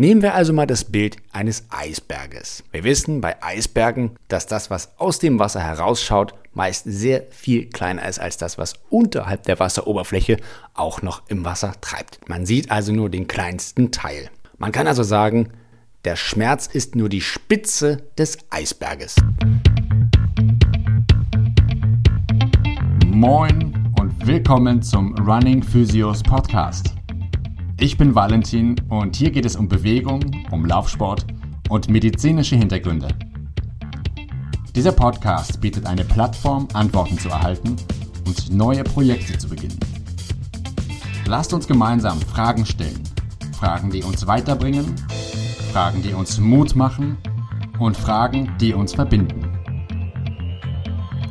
Nehmen wir also mal das Bild eines Eisberges. Wir wissen bei Eisbergen, dass das, was aus dem Wasser herausschaut, meist sehr viel kleiner ist als das, was unterhalb der Wasseroberfläche auch noch im Wasser treibt. Man sieht also nur den kleinsten Teil. Man kann also sagen, der Schmerz ist nur die Spitze des Eisberges. Moin und willkommen zum Running Physios Podcast. Ich bin Valentin und hier geht es um Bewegung, um Laufsport und medizinische Hintergründe. Dieser Podcast bietet eine Plattform, Antworten zu erhalten und neue Projekte zu beginnen. Lasst uns gemeinsam Fragen stellen. Fragen, die uns weiterbringen, Fragen, die uns Mut machen und Fragen, die uns verbinden.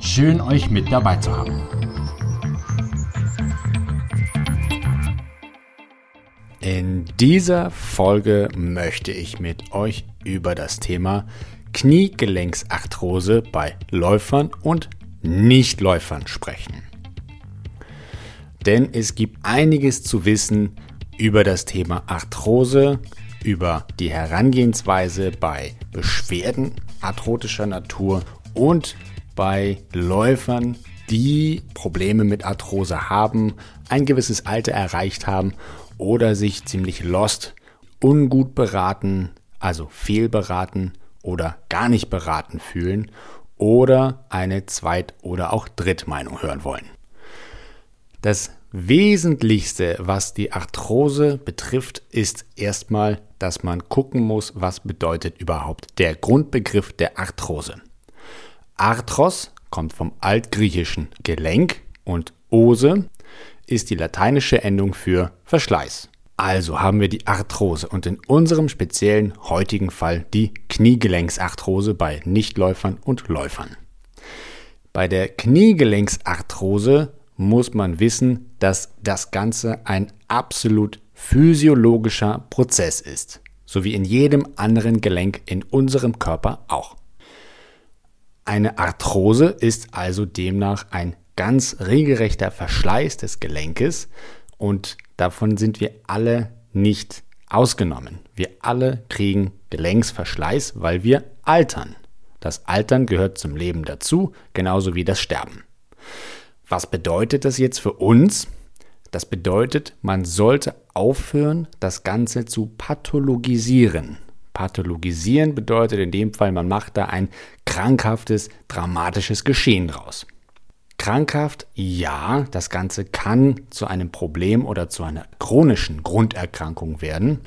Schön euch mit dabei zu haben. In dieser Folge möchte ich mit euch über das Thema Kniegelenksarthrose bei Läufern und Nichtläufern sprechen. Denn es gibt einiges zu wissen über das Thema Arthrose, über die Herangehensweise bei Beschwerden arthrotischer Natur und bei Läufern, die Probleme mit Arthrose haben, ein gewisses Alter erreicht haben oder sich ziemlich lost, ungut beraten, also fehlberaten oder gar nicht beraten fühlen oder eine Zweit- oder auch Drittmeinung hören wollen. Das Wesentlichste, was die Arthrose betrifft, ist erstmal, dass man gucken muss, was bedeutet überhaupt der Grundbegriff der Arthrose. Arthros kommt vom altgriechischen Gelenk und Ose ist die lateinische Endung für Verschleiß. Also haben wir die Arthrose und in unserem speziellen heutigen Fall die Kniegelenksarthrose bei Nichtläufern und Läufern. Bei der Kniegelenksarthrose muss man wissen, dass das Ganze ein absolut physiologischer Prozess ist, so wie in jedem anderen Gelenk in unserem Körper auch. Eine Arthrose ist also demnach ein ganz regelrechter Verschleiß des Gelenkes und davon sind wir alle nicht ausgenommen. Wir alle kriegen Gelenksverschleiß, weil wir altern. Das Altern gehört zum Leben dazu, genauso wie das Sterben. Was bedeutet das jetzt für uns? Das bedeutet, man sollte aufhören, das Ganze zu pathologisieren. Pathologisieren bedeutet in dem Fall, man macht da ein krankhaftes, dramatisches Geschehen draus. Krankhaft, ja, das Ganze kann zu einem Problem oder zu einer chronischen Grunderkrankung werden,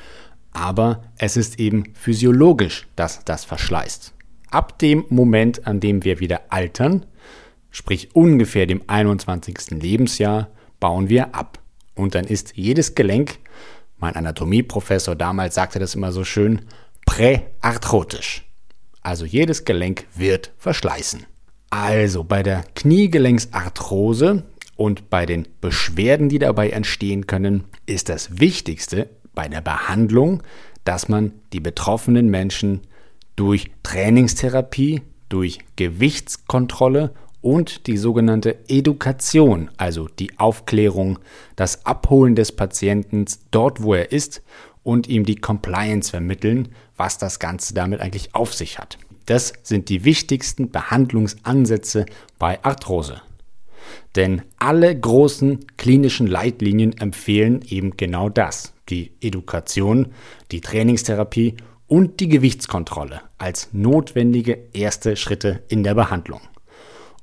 aber es ist eben physiologisch, dass das verschleißt. Ab dem Moment, an dem wir wieder altern, sprich ungefähr dem 21. Lebensjahr, bauen wir ab. Und dann ist jedes Gelenk, mein Anatomieprofessor damals sagte das immer so schön, präarthrotisch. Also jedes Gelenk wird verschleißen. Also bei der Kniegelenksarthrose und bei den Beschwerden, die dabei entstehen können, ist das Wichtigste bei der Behandlung, dass man die betroffenen Menschen durch Trainingstherapie, durch Gewichtskontrolle und die sogenannte Edukation, also die Aufklärung, das Abholen des Patienten dort, wo er ist und ihm die Compliance vermitteln, was das Ganze damit eigentlich auf sich hat. Das sind die wichtigsten Behandlungsansätze bei Arthrose. Denn alle großen klinischen Leitlinien empfehlen eben genau das, die Education, die Trainingstherapie und die Gewichtskontrolle als notwendige erste Schritte in der Behandlung,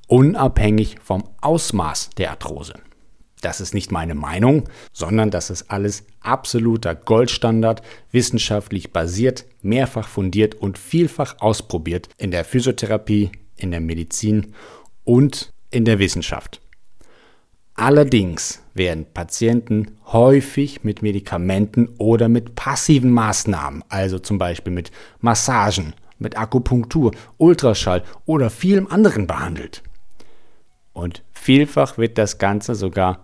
unabhängig vom Ausmaß der Arthrose. Das ist nicht meine Meinung, sondern das ist alles absoluter Goldstandard, wissenschaftlich basiert, mehrfach fundiert und vielfach ausprobiert in der Physiotherapie, in der Medizin und in der Wissenschaft. Allerdings werden Patienten häufig mit Medikamenten oder mit passiven Maßnahmen, also zum Beispiel mit Massagen, mit Akupunktur, Ultraschall oder vielem anderen behandelt. Und vielfach wird das Ganze sogar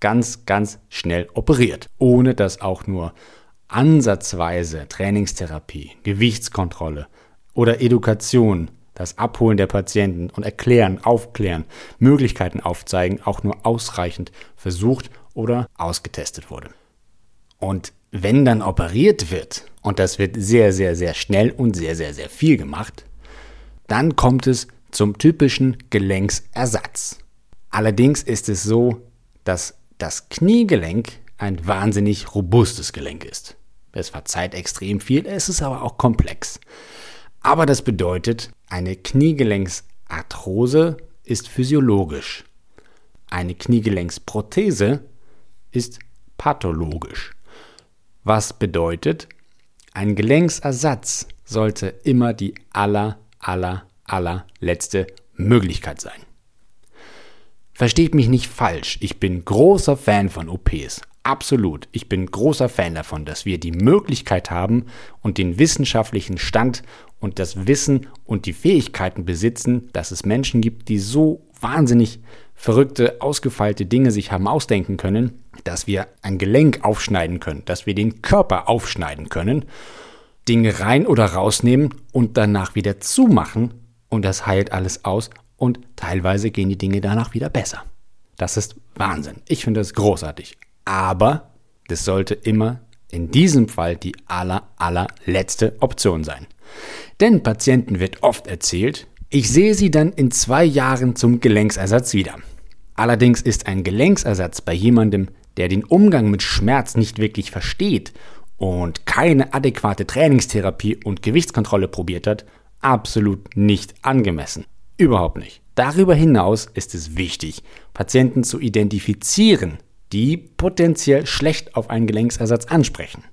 ganz, ganz schnell operiert, ohne dass auch nur ansatzweise Trainingstherapie, Gewichtskontrolle oder Education, das Abholen der Patienten und Erklären, Aufklären, Möglichkeiten aufzeigen, auch nur ausreichend versucht oder ausgetestet wurde. Und wenn dann operiert wird, und das wird sehr, sehr, sehr schnell und sehr, sehr, sehr viel gemacht, dann kommt es zum typischen Gelenksersatz. Allerdings ist es so, dass das Kniegelenk ein wahnsinnig robustes Gelenk ist. Es verzeiht extrem viel, es ist aber auch komplex. Aber das bedeutet, eine Kniegelenksarthrose ist physiologisch. Eine Kniegelenksprothese ist pathologisch. Was bedeutet, ein Gelenksersatz sollte immer die aller, aller, allerletzte Möglichkeit sein. Versteht mich nicht falsch, ich bin großer Fan von OPs. Absolut. Ich bin großer Fan davon, dass wir die Möglichkeit haben und den wissenschaftlichen Stand und das Wissen und die Fähigkeiten besitzen, dass es Menschen gibt, die so wahnsinnig verrückte, ausgefeilte Dinge sich haben ausdenken können, dass wir ein Gelenk aufschneiden können, dass wir den Körper aufschneiden können, Dinge rein oder rausnehmen und danach wieder zumachen und das heilt alles aus und teilweise gehen die Dinge danach wieder besser. Das ist Wahnsinn. Ich finde das großartig. Aber das sollte immer in diesem Fall die aller, allerletzte Option sein. Denn Patienten wird oft erzählt, ich sehe sie dann in zwei Jahren zum Gelenksersatz wieder. Allerdings ist ein Gelenksersatz bei jemandem, der den Umgang mit Schmerz nicht wirklich versteht und keine adäquate Trainingstherapie und Gewichtskontrolle probiert hat, absolut nicht angemessen. Überhaupt nicht. Darüber hinaus ist es wichtig, Patienten zu identifizieren, die potenziell schlecht auf einen Gelenksersatz ansprechen.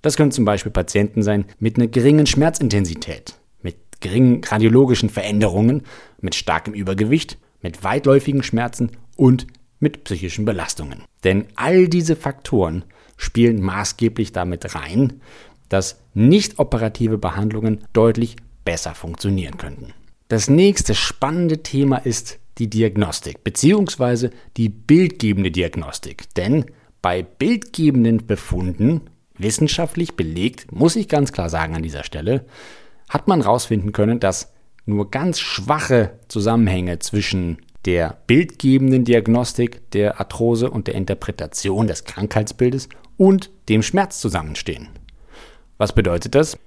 Das können zum Beispiel Patienten sein mit einer geringen Schmerzintensität, mit geringen radiologischen Veränderungen, mit starkem Übergewicht, mit weitläufigen Schmerzen und mit psychischen Belastungen. Denn all diese Faktoren spielen maßgeblich damit rein, dass nicht operative Behandlungen deutlich besser funktionieren könnten. Das nächste spannende Thema ist die Diagnostik bzw. die bildgebende Diagnostik. Denn bei bildgebenden Befunden, wissenschaftlich belegt, muss ich ganz klar sagen an dieser Stelle, hat man herausfinden können, dass nur ganz schwache Zusammenhänge zwischen der bildgebenden Diagnostik der Arthrose und der Interpretation des Krankheitsbildes und dem Schmerz zusammenstehen. Was bedeutet das?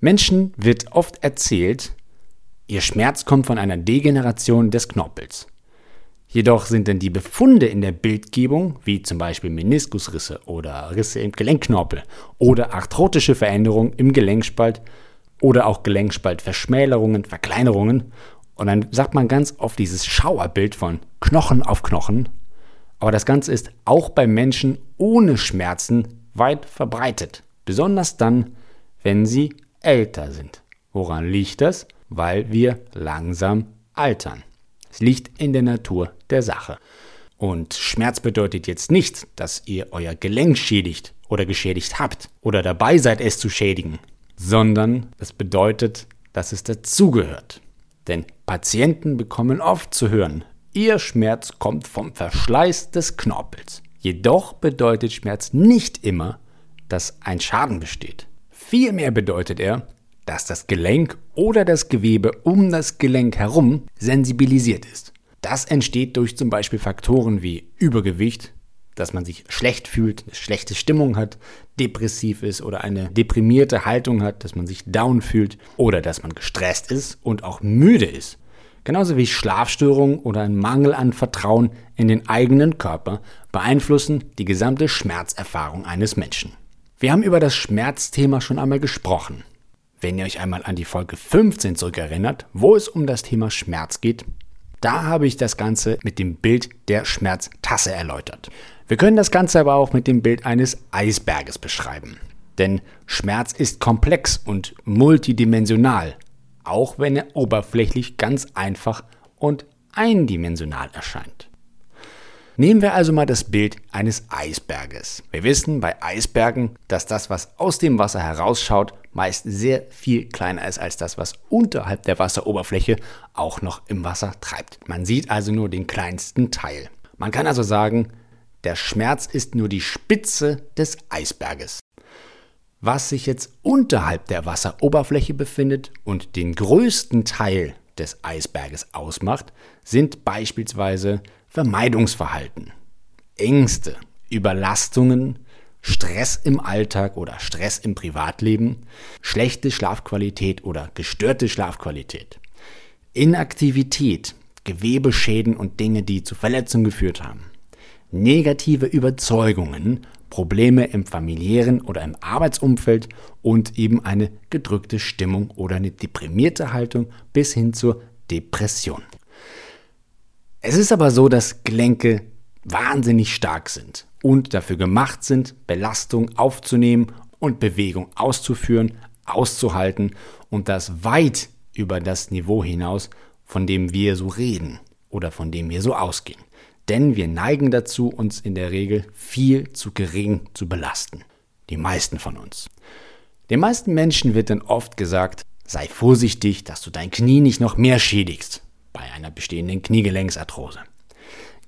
Menschen wird oft erzählt, ihr Schmerz kommt von einer Degeneration des Knorpels. Jedoch sind denn die Befunde in der Bildgebung, wie zum Beispiel Meniskusrisse oder Risse im Gelenkknorpel oder arthrotische Veränderungen im Gelenkspalt oder auch Gelenkspaltverschmälerungen, Verkleinerungen, und dann sagt man ganz oft dieses Schauerbild von Knochen auf Knochen. Aber das Ganze ist auch bei Menschen ohne Schmerzen weit verbreitet. Besonders dann, wenn sie älter sind. Woran liegt das? Weil wir langsam altern. Es liegt in der Natur der Sache. Und Schmerz bedeutet jetzt nicht, dass ihr euer Gelenk schädigt oder geschädigt habt oder dabei seid, es zu schädigen, sondern es bedeutet, dass es dazugehört. Denn Patienten bekommen oft zu hören, ihr Schmerz kommt vom Verschleiß des Knorpels. Jedoch bedeutet Schmerz nicht immer, dass ein Schaden besteht. Vielmehr bedeutet er, dass das Gelenk oder das Gewebe um das Gelenk herum sensibilisiert ist. Das entsteht durch zum Beispiel Faktoren wie Übergewicht, dass man sich schlecht fühlt, eine schlechte Stimmung hat, depressiv ist oder eine deprimierte Haltung hat, dass man sich down fühlt oder dass man gestresst ist und auch müde ist. Genauso wie Schlafstörungen oder ein Mangel an Vertrauen in den eigenen Körper beeinflussen die gesamte Schmerzerfahrung eines Menschen. Wir haben über das Schmerzthema schon einmal gesprochen. Wenn ihr euch einmal an die Folge 15 zurückerinnert, wo es um das Thema Schmerz geht, da habe ich das Ganze mit dem Bild der Schmerztasse erläutert. Wir können das Ganze aber auch mit dem Bild eines Eisberges beschreiben. Denn Schmerz ist komplex und multidimensional, auch wenn er oberflächlich ganz einfach und eindimensional erscheint. Nehmen wir also mal das Bild eines Eisberges. Wir wissen bei Eisbergen, dass das, was aus dem Wasser herausschaut, meist sehr viel kleiner ist als das, was unterhalb der Wasseroberfläche auch noch im Wasser treibt. Man sieht also nur den kleinsten Teil. Man kann also sagen, der Schmerz ist nur die Spitze des Eisberges. Was sich jetzt unterhalb der Wasseroberfläche befindet und den größten Teil des Eisberges ausmacht, sind beispielsweise Vermeidungsverhalten, Ängste, Überlastungen, Stress im Alltag oder Stress im Privatleben, schlechte Schlafqualität oder gestörte Schlafqualität, Inaktivität, Gewebeschäden und Dinge, die zu Verletzungen geführt haben, negative Überzeugungen, Probleme im familiären oder im Arbeitsumfeld und eben eine gedrückte Stimmung oder eine deprimierte Haltung bis hin zur Depression. Es ist aber so, dass Gelenke wahnsinnig stark sind und dafür gemacht sind, Belastung aufzunehmen und Bewegung auszuführen, auszuhalten und das weit über das Niveau hinaus, von dem wir so reden oder von dem wir so ausgehen. Denn wir neigen dazu, uns in der Regel viel zu gering zu belasten. Die meisten von uns. Den meisten Menschen wird dann oft gesagt, sei vorsichtig, dass du dein Knie nicht noch mehr schädigst bei einer bestehenden Kniegelenksarthrose.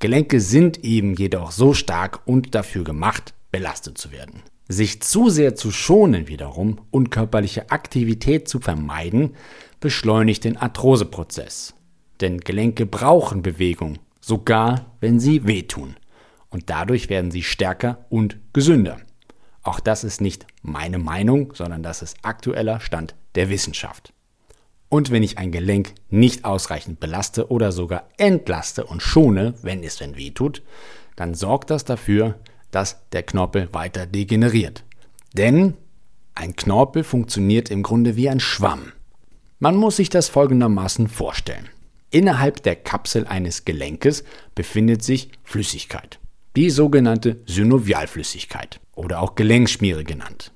Gelenke sind eben jedoch so stark und dafür gemacht, belastet zu werden. Sich zu sehr zu schonen wiederum und körperliche Aktivität zu vermeiden, beschleunigt den Arthroseprozess. Denn Gelenke brauchen Bewegung, sogar wenn sie wehtun. Und dadurch werden sie stärker und gesünder. Auch das ist nicht meine Meinung, sondern das ist aktueller Stand der Wissenschaft. Und wenn ich ein Gelenk nicht ausreichend belaste oder sogar entlaste und schone, wenn es denn weh tut, dann sorgt das dafür, dass der Knorpel weiter degeneriert. Denn ein Knorpel funktioniert im Grunde wie ein Schwamm. Man muss sich das folgendermaßen vorstellen. Innerhalb der Kapsel eines Gelenkes befindet sich Flüssigkeit, die sogenannte Synovialflüssigkeit oder auch Gelenkschmiere genannt.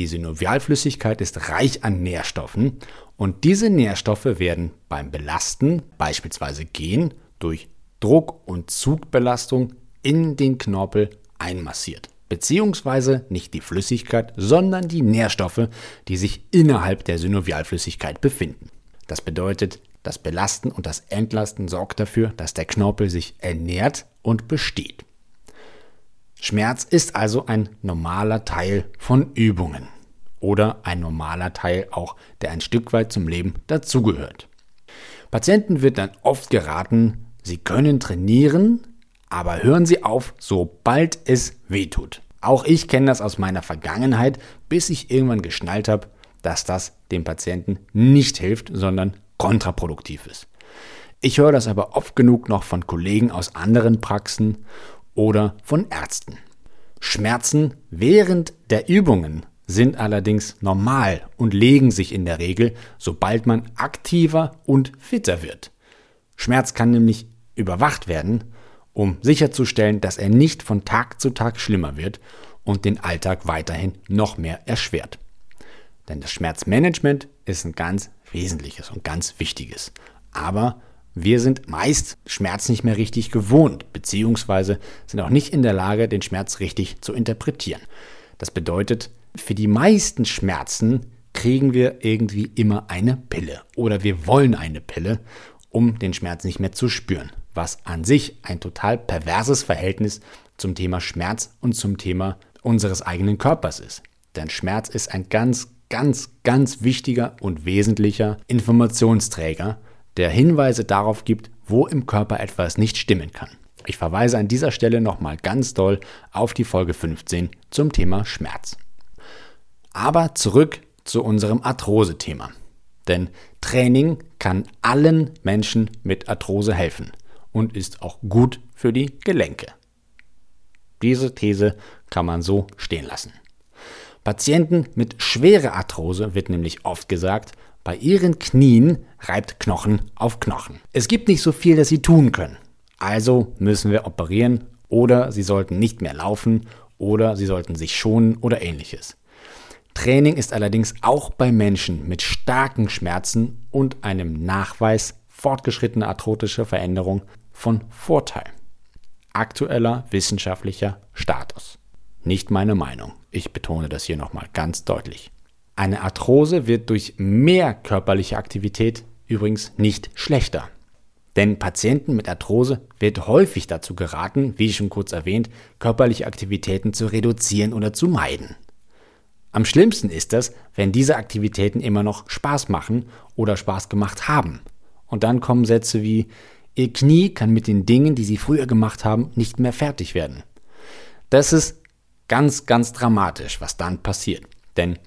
Die Synovialflüssigkeit ist reich an Nährstoffen und diese Nährstoffe werden beim Belasten, beispielsweise Gehen, durch Druck- und Zugbelastung in den Knorpel einmassiert. Beziehungsweise nicht die Flüssigkeit, sondern die Nährstoffe, die sich innerhalb der Synovialflüssigkeit befinden. Das bedeutet, das Belasten und das Entlasten sorgt dafür, dass der Knorpel sich ernährt und besteht. Schmerz ist also ein normaler Teil von Übungen oder ein normaler Teil auch, der ein Stück weit zum Leben dazugehört. Patienten wird dann oft geraten, sie können trainieren, aber hören Sie auf, sobald es weh tut. Auch ich kenne das aus meiner Vergangenheit, bis ich irgendwann geschnallt habe, dass das dem Patienten nicht hilft, sondern kontraproduktiv ist. Ich höre das aber oft genug noch von Kollegen aus anderen Praxen oder von Ärzten. Schmerzen während der Übungen sind allerdings normal und legen sich in der Regel, sobald man aktiver und fitter wird. Schmerz kann nämlich überwacht werden, um sicherzustellen, dass er nicht von Tag zu Tag schlimmer wird und den Alltag weiterhin noch mehr erschwert. Denn das Schmerzmanagement ist ein ganz wesentliches und ganz wichtiges. Aber wir sind meist Schmerz nicht mehr richtig gewohnt, beziehungsweise sind auch nicht in der Lage, den Schmerz richtig zu interpretieren. Das bedeutet, für die meisten Schmerzen kriegen wir irgendwie immer eine Pille oder wir wollen eine Pille, um den Schmerz nicht mehr zu spüren, was an sich ein total perverses Verhältnis zum Thema Schmerz und zum Thema unseres eigenen Körpers ist. Denn Schmerz ist ein ganz, ganz, ganz wichtiger und wesentlicher Informationsträger, der Hinweise darauf gibt, wo im Körper etwas nicht stimmen kann. Ich verweise an dieser Stelle nochmal ganz doll auf die Folge 15 zum Thema Schmerz. Aber zurück zu unserem Arthrose-Thema. Denn Training kann allen Menschen mit Arthrose helfen und ist auch gut für die Gelenke. Diese These kann man so stehen lassen. Patienten mit schwerer Arthrose wird nämlich oft gesagt, bei ihren Knien reibt Knochen auf Knochen. Es gibt nicht so viel, das sie tun können. Also müssen wir operieren oder sie sollten nicht mehr laufen oder sie sollten sich schonen oder ähnliches. Training ist allerdings auch bei Menschen mit starken Schmerzen und einem Nachweis fortgeschrittener arthrotischer Veränderung von Vorteil. Aktueller wissenschaftlicher Status. Nicht meine Meinung. Ich betone das hier nochmal ganz deutlich. Eine Arthrose wird durch mehr körperliche Aktivität übrigens nicht schlechter. Denn Patienten mit Arthrose wird häufig dazu geraten, wie schon kurz erwähnt, körperliche Aktivitäten zu reduzieren oder zu meiden. Am schlimmsten ist es, wenn diese Aktivitäten immer noch Spaß machen oder Spaß gemacht haben. Und dann kommen Sätze wie Ihr Knie kann mit den Dingen, die Sie früher gemacht haben, nicht mehr fertig werden. Das ist ganz, ganz dramatisch, was dann passiert. Denn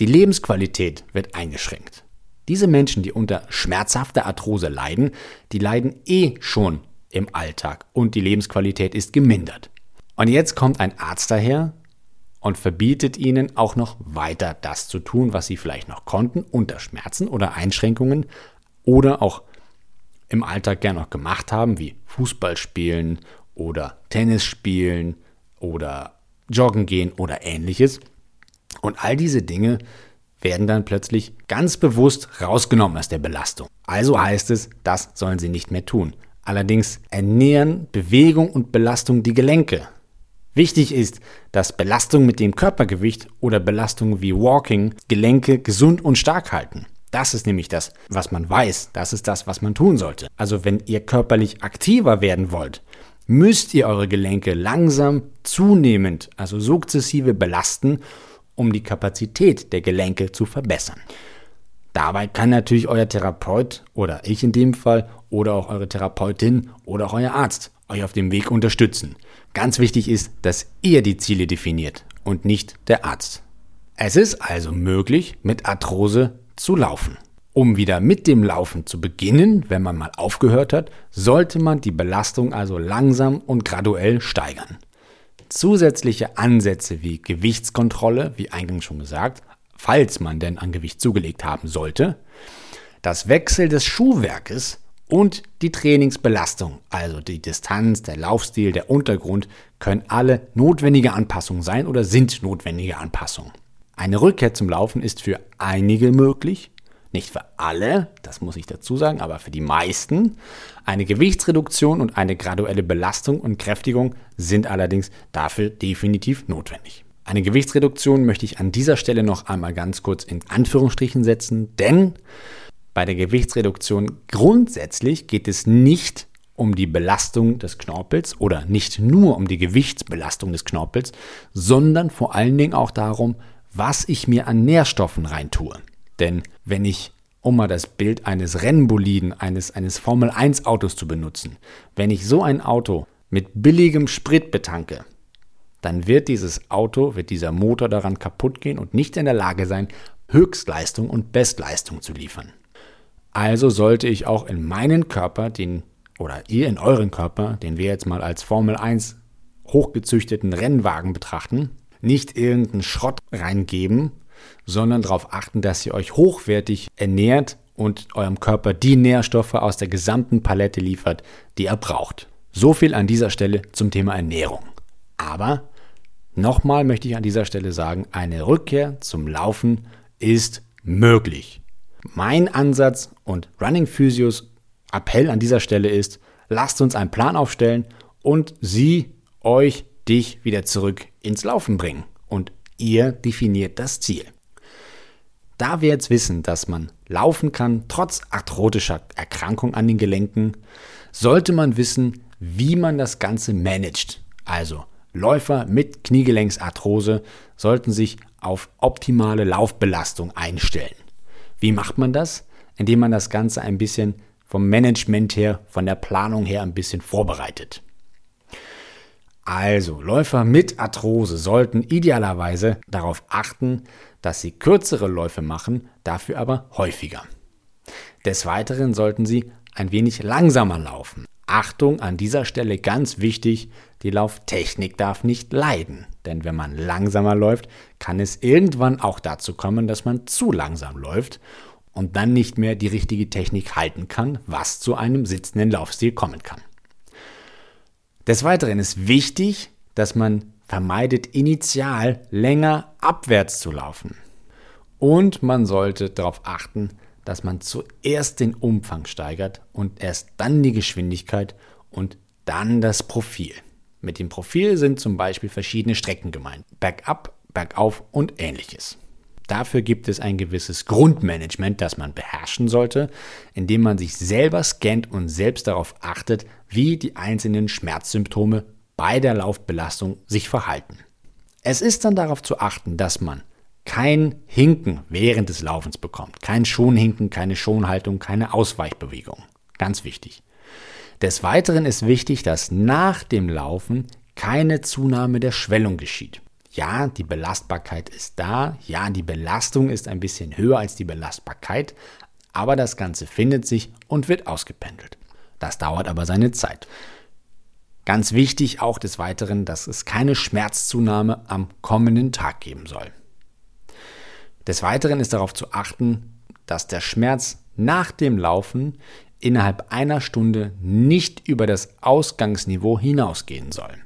die Lebensqualität wird eingeschränkt. Diese Menschen, die unter schmerzhafter Arthrose leiden, die leiden eh schon im Alltag und die Lebensqualität ist gemindert. Und jetzt kommt ein Arzt daher und verbietet ihnen auch noch weiter das zu tun, was sie vielleicht noch konnten, unter Schmerzen oder Einschränkungen oder auch im Alltag gern noch gemacht haben, wie Fußball spielen oder Tennis spielen oder joggen gehen oder ähnliches. Und all diese Dinge werden dann plötzlich ganz bewusst rausgenommen aus der Belastung. Also heißt es, das sollen sie nicht mehr tun. Allerdings ernähren Bewegung und Belastung die Gelenke. Wichtig ist, dass Belastung mit dem Körpergewicht oder Belastungen wie Walking Gelenke gesund und stark halten. Das ist nämlich das, was man weiß. Das ist das, was man tun sollte. Also wenn ihr körperlich aktiver werden wollt, müsst ihr eure Gelenke langsam, zunehmend, also sukzessive belasten, um die Kapazität der Gelenke zu verbessern. Dabei kann natürlich euer Therapeut oder ich in dem Fall oder auch eure Therapeutin oder auch euer Arzt euch auf dem Weg unterstützen. Ganz wichtig ist, dass ihr die Ziele definiert und nicht der Arzt. Es ist also möglich, mit Arthrose zu laufen. Um wieder mit dem Laufen zu beginnen, wenn man mal aufgehört hat, sollte man die Belastung also langsam und graduell steigern. Zusätzliche Ansätze wie Gewichtskontrolle, wie eingangs schon gesagt, falls man denn an Gewicht zugelegt haben sollte, das Wechsel des Schuhwerkes und die Trainingsbelastung, also die Distanz, der Laufstil, der Untergrund, können alle notwendige Anpassungen sein oder sind notwendige Anpassungen. Eine Rückkehr zum Laufen ist für einige möglich, nicht für alle, das muss ich dazu sagen, aber für die meisten. Eine Gewichtsreduktion und eine graduelle Belastung und Kräftigung sind allerdings dafür definitiv notwendig. Eine Gewichtsreduktion möchte ich an dieser Stelle noch einmal ganz kurz in Anführungsstrichen setzen, denn bei der Gewichtsreduktion grundsätzlich geht es nicht um die Belastung des Knorpels oder nicht nur um die Gewichtsbelastung des Knorpels, sondern vor allen Dingen auch darum, was ich mir an Nährstoffen reintue. Denn wenn ich, um mal das Bild eines Rennboliden, eines, eines Formel-1-Autos zu benutzen, wenn ich so ein Auto mit billigem Sprit betanke, dann wird dieses Auto, wird dieser Motor daran kaputt gehen und nicht in der Lage sein, Höchstleistung und Bestleistung zu liefern. Also sollte ich auch in meinen Körper, den, oder ihr in euren Körper, den wir jetzt mal als Formel 1 hochgezüchteten Rennwagen betrachten, nicht irgendeinen Schrott reingeben, sondern darauf achten, dass ihr euch hochwertig ernährt und eurem Körper die Nährstoffe aus der gesamten Palette liefert, die er braucht. So viel an dieser Stelle zum Thema Ernährung. Aber nochmal möchte ich an dieser Stelle sagen, eine Rückkehr zum Laufen ist möglich. Mein Ansatz und Running Physios Appell an dieser Stelle ist, lasst uns einen Plan aufstellen und sie, euch, dich wieder zurück ins Laufen bringen. Und ihr definiert das Ziel. Da wir jetzt wissen, dass man laufen kann, trotz arthrotischer Erkrankung an den Gelenken, sollte man wissen, wie man das Ganze managt. Also Läufer mit Kniegelenksarthrose sollten sich auf optimale Laufbelastung einstellen. Wie macht man das? Indem man das Ganze ein bisschen vom Management her, von der Planung her ein bisschen vorbereitet. Also, Läufer mit Arthrose sollten idealerweise darauf achten, dass sie kürzere Läufe machen, dafür aber häufiger. Des Weiteren sollten sie ein wenig langsamer laufen. Achtung, an dieser Stelle ganz wichtig, die Lauftechnik darf nicht leiden. Denn wenn man langsamer läuft, kann es irgendwann auch dazu kommen, dass man zu langsam läuft und dann nicht mehr die richtige Technik halten kann, was zu einem sitzenden Laufstil kommen kann. Des Weiteren ist wichtig, dass man vermeidet, initial länger abwärts zu laufen. Und man sollte darauf achten, dass man zuerst den Umfang steigert und erst dann die Geschwindigkeit und dann das Profil. Mit dem Profil sind zum Beispiel verschiedene Strecken gemeint. Bergab, bergauf und ähnliches. Dafür gibt es ein gewisses Grundmanagement, das man beherrschen sollte, indem man sich selber scannt und selbst darauf achtet, wie die einzelnen Schmerzsymptome bei der Laufbelastung sich verhalten. Es ist dann darauf zu achten, dass man kein Hinken während des Laufens bekommt. Kein Schonhinken, keine Schonhaltung, keine Ausweichbewegung. Ganz wichtig. Des Weiteren ist wichtig, dass nach dem Laufen keine Zunahme der Schwellung geschieht. Ja, die Belastbarkeit ist da. Ja, die Belastung ist ein bisschen höher als die Belastbarkeit. Aber das Ganze findet sich und wird ausgependelt. Das dauert aber seine Zeit. Ganz wichtig auch des Weiteren, dass es keine Schmerzzunahme am kommenden Tag geben soll. Des Weiteren ist darauf zu achten, dass der Schmerz nach dem Laufen innerhalb einer Stunde nicht über das Ausgangsniveau hinausgehen soll.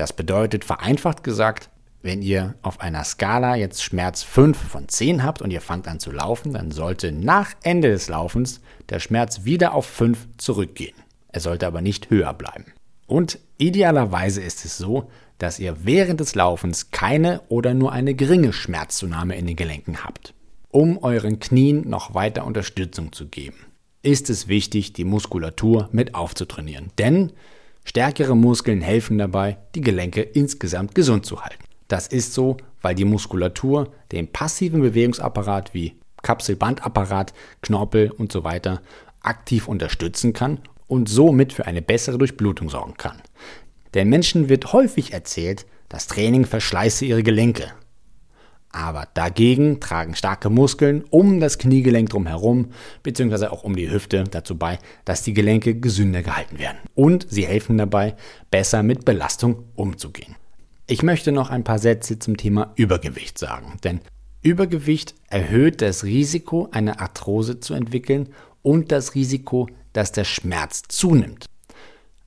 Das bedeutet vereinfacht gesagt, wenn ihr auf einer Skala jetzt Schmerz 5 von 10 habt und ihr fangt an zu laufen, dann sollte nach Ende des Laufens der Schmerz wieder auf 5 zurückgehen. Er sollte aber nicht höher bleiben. Und idealerweise ist es so, dass ihr während des Laufens keine oder nur eine geringe Schmerzzunahme in den Gelenken habt. Um euren Knien noch weiter Unterstützung zu geben, ist es wichtig, die Muskulatur mit aufzutrainieren. Denn stärkere Muskeln helfen dabei, die Gelenke insgesamt gesund zu halten. Das ist so, weil die Muskulatur den passiven Bewegungsapparat wie Kapselbandapparat, Knorpel und so weiter aktiv unterstützen kann und somit für eine bessere Durchblutung sorgen kann. Den Menschen wird häufig erzählt, das Training verschleiße ihre Gelenke. Aber dagegen tragen starke Muskeln um das Kniegelenk drumherum, beziehungsweise auch um die Hüfte dazu bei, dass die Gelenke gesünder gehalten werden. Und sie helfen dabei, besser mit Belastung umzugehen. Ich möchte noch ein paar Sätze zum Thema Übergewicht sagen, denn Übergewicht erhöht das Risiko, eine Arthrose zu entwickeln und das Risiko, dass der Schmerz zunimmt.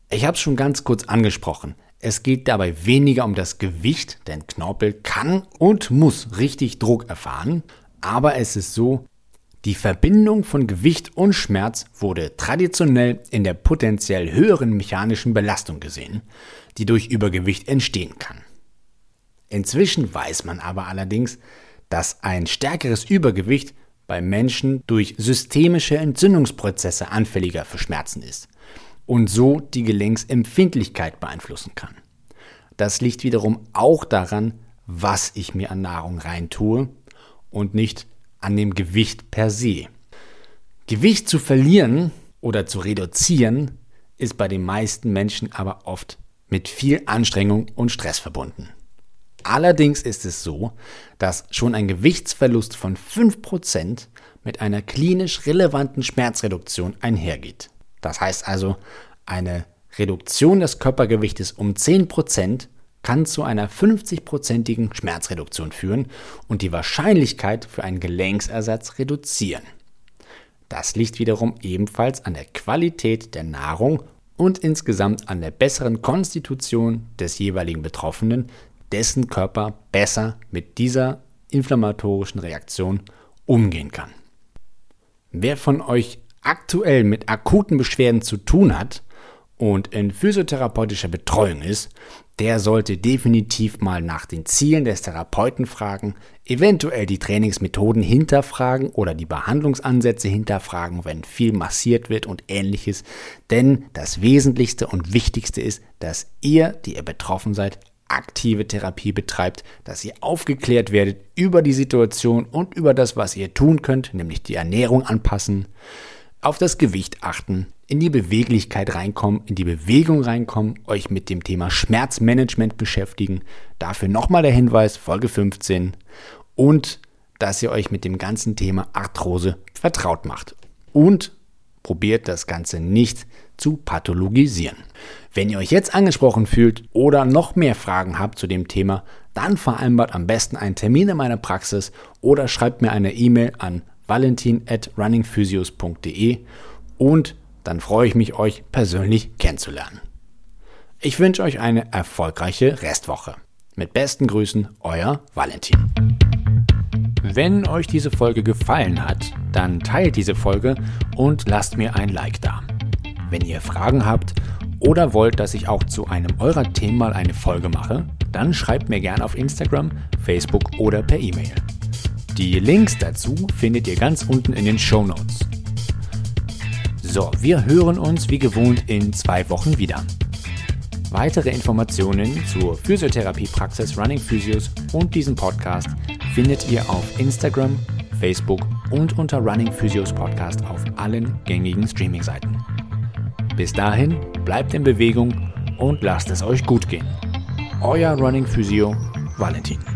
Ich habe es schon ganz kurz angesprochen. Es geht dabei weniger um das Gewicht, denn Knorpel kann und muss richtig Druck erfahren, aber es ist so, die Verbindung von Gewicht und Schmerz wurde traditionell in der potenziell höheren mechanischen Belastung gesehen, die durch Übergewicht entstehen kann. Inzwischen weiß man aber allerdings, dass ein stärkeres Übergewicht bei Menschen durch systemische Entzündungsprozesse anfälliger für Schmerzen ist und so die Gelenksempfindlichkeit beeinflussen kann. Das liegt wiederum auch daran, was ich mir an Nahrung reintue und nicht an dem Gewicht per se. Gewicht zu verlieren oder zu reduzieren ist bei den meisten Menschen aber oft mit viel Anstrengung und Stress verbunden. Allerdings ist es so, dass schon ein Gewichtsverlust von 5% mit einer klinisch relevanten Schmerzreduktion einhergeht. Das heißt also, eine Reduktion des Körpergewichtes um 10% kann zu einer 50%igen Schmerzreduktion führen und die Wahrscheinlichkeit für einen Gelenksersatz reduzieren. Das liegt wiederum ebenfalls an der Qualität der Nahrung und insgesamt an der besseren Konstitution des jeweiligen Betroffenen, dessen Körper besser mit dieser inflammatorischen Reaktion umgehen kann. Wer von euch aktuell mit akuten Beschwerden zu tun hat und in physiotherapeutischer Betreuung ist, der sollte definitiv mal nach den Zielen des Therapeuten fragen, eventuell die Trainingsmethoden hinterfragen oder die Behandlungsansätze hinterfragen, wenn viel massiert wird und ähnliches. Denn das Wesentlichste und Wichtigste ist, dass ihr, die ihr betroffen seid, aktive Therapie betreibt, dass ihr aufgeklärt werdet über die Situation und über das, was ihr tun könnt, nämlich die Ernährung anpassen, auf das Gewicht achten, in die Beweglichkeit reinkommen, in die Bewegung reinkommen, euch mit dem Thema Schmerzmanagement beschäftigen. Dafür nochmal der Hinweis, Folge 15. Und dass ihr euch mit dem ganzen Thema Arthrose vertraut macht. Und probiert das Ganze nicht zu pathologisieren. Wenn ihr euch jetzt angesprochen fühlt oder noch mehr Fragen habt zu dem Thema, dann vereinbart am besten einen Termin in meiner Praxis oder schreibt mir eine E-Mail an valentin at runningphysios.de und dann freue ich mich, euch persönlich kennenzulernen. Ich wünsche euch eine erfolgreiche Restwoche. Mit besten Grüßen, euer Valentin. Wenn euch diese Folge gefallen hat, dann teilt diese Folge und lasst mir ein Like da. Wenn ihr Fragen habt oder wollt, dass ich auch zu einem eurer Themen mal eine Folge mache, dann schreibt mir gerne auf Instagram, Facebook oder per E-Mail. Die Links dazu findet ihr ganz unten in den Show Notes. So, wir hören uns wie gewohnt in zwei Wochen wieder. Weitere Informationen zur Physiotherapiepraxis Running Physios und diesem Podcast findet ihr auf Instagram, Facebook und unter Running Physios Podcast auf allen gängigen Streaming-Seiten. Bis dahin, bleibt in Bewegung und lasst es euch gut gehen. Euer Running Physio Valentin.